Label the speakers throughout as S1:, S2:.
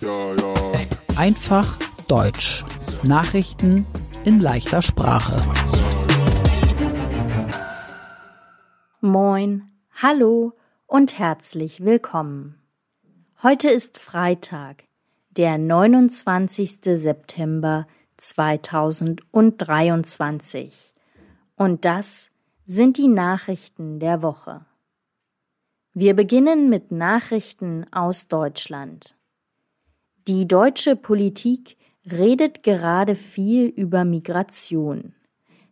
S1: Ja, ja.
S2: Einfach Deutsch. Nachrichten in leichter Sprache.
S3: Moin, hallo und herzlich willkommen. Heute ist Freitag, der 29. September 2023. Und das sind die Nachrichten der Woche. Wir beginnen mit Nachrichten aus Deutschland. Die deutsche Politik redet gerade viel über Migration.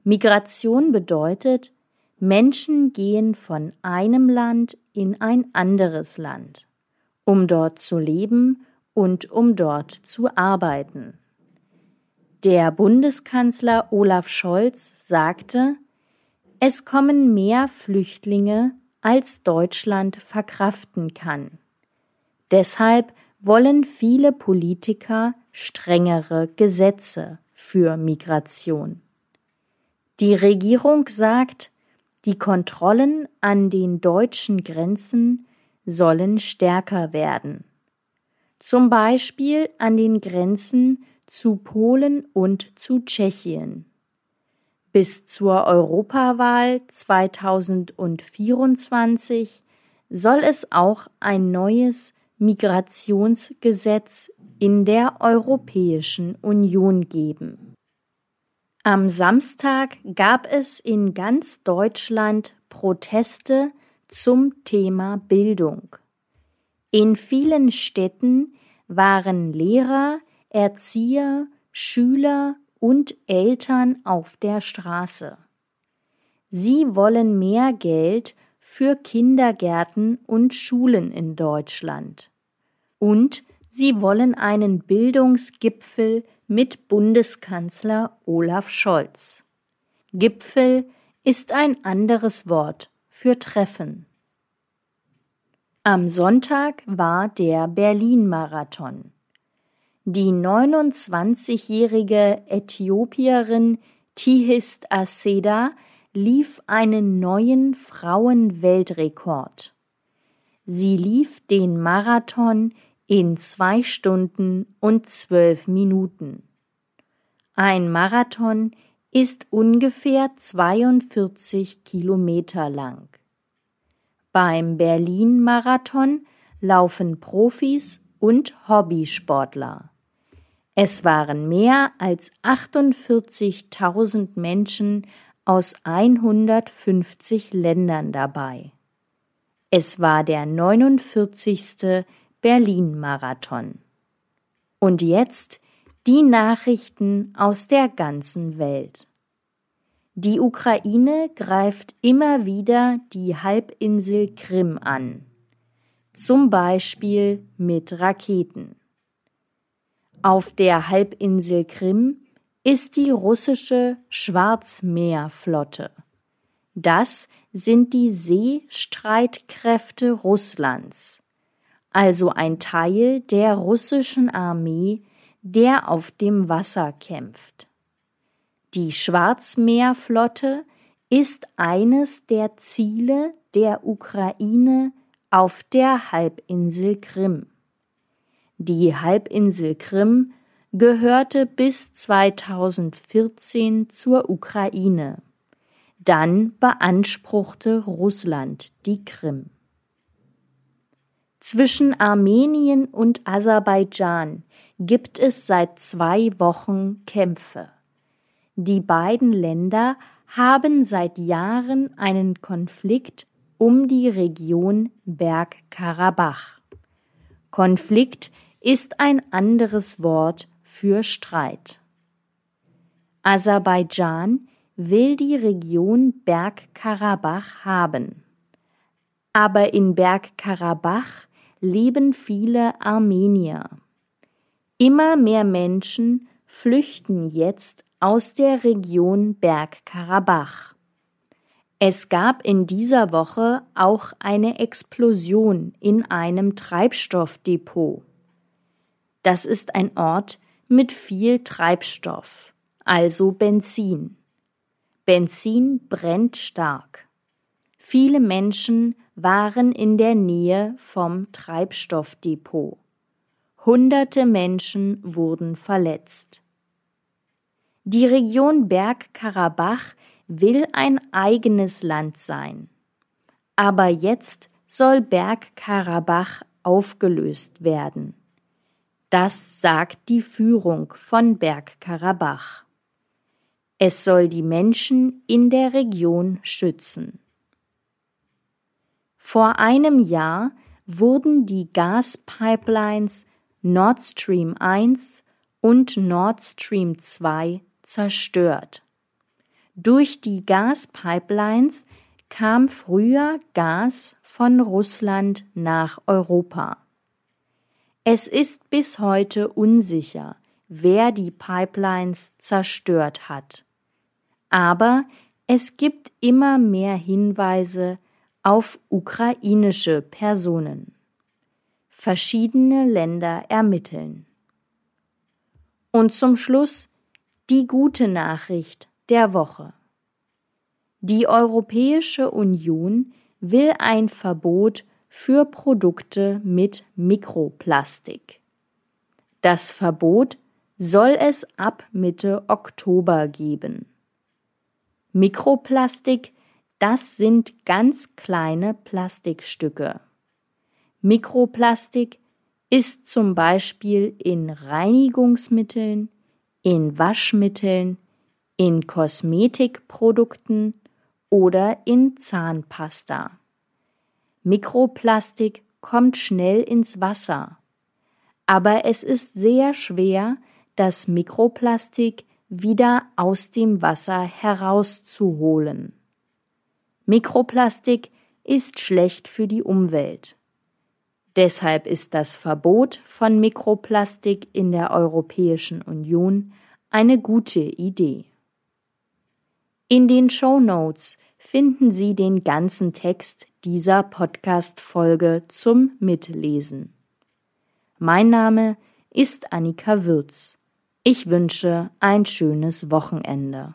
S3: Migration bedeutet, Menschen gehen von einem Land in ein anderes Land, um dort zu leben und um dort zu arbeiten. Der Bundeskanzler Olaf Scholz sagte, es kommen mehr Flüchtlinge, als Deutschland verkraften kann. Deshalb wollen viele Politiker strengere Gesetze für Migration. Die Regierung sagt, die Kontrollen an den deutschen Grenzen sollen stärker werden. Zum Beispiel an den Grenzen zu Polen und zu Tschechien. Bis zur Europawahl 2024 soll es auch ein neues Migrationsgesetz in der Europäischen Union geben. Am Samstag gab es in ganz Deutschland Proteste zum Thema Bildung. In vielen Städten waren Lehrer, Erzieher, Schüler und Eltern auf der Straße. Sie wollen mehr Geld für Kindergärten und Schulen in Deutschland. Und sie wollen einen Bildungsgipfel mit Bundeskanzler Olaf Scholz. Gipfel ist ein anderes Wort für Treffen. Am Sonntag war der Berlin-Marathon. Die 29-jährige Äthiopierin Tihist Aseda lief einen neuen Frauenweltrekord. Sie lief den Marathon in zwei Stunden und zwölf Minuten. Ein Marathon ist ungefähr 42 Kilometer lang. Beim Berlin-Marathon laufen Profis und Hobbysportler. Es waren mehr als 48.000 Menschen aus 150 Ländern dabei. Es war der 49. Berlin-Marathon. Und jetzt die Nachrichten aus der ganzen Welt. Die Ukraine greift immer wieder die Halbinsel Krim an, zum Beispiel mit Raketen. Auf der Halbinsel Krim ist die russische Schwarzmeerflotte. Das sind die Seestreitkräfte Russlands, also ein Teil der russischen Armee, der auf dem Wasser kämpft. Die Schwarzmeerflotte ist eines der Ziele der Ukraine auf der Halbinsel Krim. Die Halbinsel Krim gehörte bis 2014 zur Ukraine. Dann beanspruchte Russland die Krim. Zwischen Armenien und Aserbaidschan gibt es seit zwei Wochen Kämpfe. Die beiden Länder haben seit Jahren einen Konflikt um die Region Bergkarabach. Konflikt ist ein anderes Wort für Streit. Aserbaidschan will die Region Bergkarabach haben. Aber in Bergkarabach leben viele Armenier. Immer mehr Menschen flüchten jetzt aus der Region Bergkarabach. Es gab in dieser Woche auch eine Explosion in einem Treibstoffdepot. Das ist ein Ort mit viel Treibstoff, also Benzin. Benzin brennt stark. Viele Menschen waren in der Nähe vom Treibstoffdepot. Hunderte Menschen wurden verletzt. Die Region Bergkarabach will ein eigenes Land sein. Aber jetzt soll Bergkarabach aufgelöst werden. Das sagt die Führung von Bergkarabach. Es soll die Menschen in der Region schützen. Vor einem Jahr wurden die Gaspipelines Nord Stream 1 und Nord Stream 2 zerstört. Durch die Gaspipelines kam früher Gas von Russland nach Europa. Es ist bis heute unsicher, wer die Pipelines zerstört hat. Aber es gibt immer mehr Hinweise auf ukrainische Personen. Verschiedene Länder ermitteln. Und zum Schluss die gute Nachricht der Woche. Die Europäische Union will ein Verbot für Produkte mit Mikroplastik. Das Verbot soll es ab Mitte Oktober geben. Mikroplastik, das sind ganz kleine Plastikstücke. Mikroplastik ist zum Beispiel in Reinigungsmitteln, in Waschmitteln, in Kosmetikprodukten oder in Zahnpasta. Mikroplastik kommt schnell ins Wasser, aber es ist sehr schwer, das Mikroplastik wieder aus dem Wasser herauszuholen. Mikroplastik ist schlecht für die Umwelt. Deshalb ist das Verbot von Mikroplastik in der Europäischen Union eine gute Idee. In den Show Notes finden Sie den ganzen Text dieser Podcast-Folge zum Mitlesen. Mein Name ist Annika Würz. Ich wünsche ein schönes Wochenende.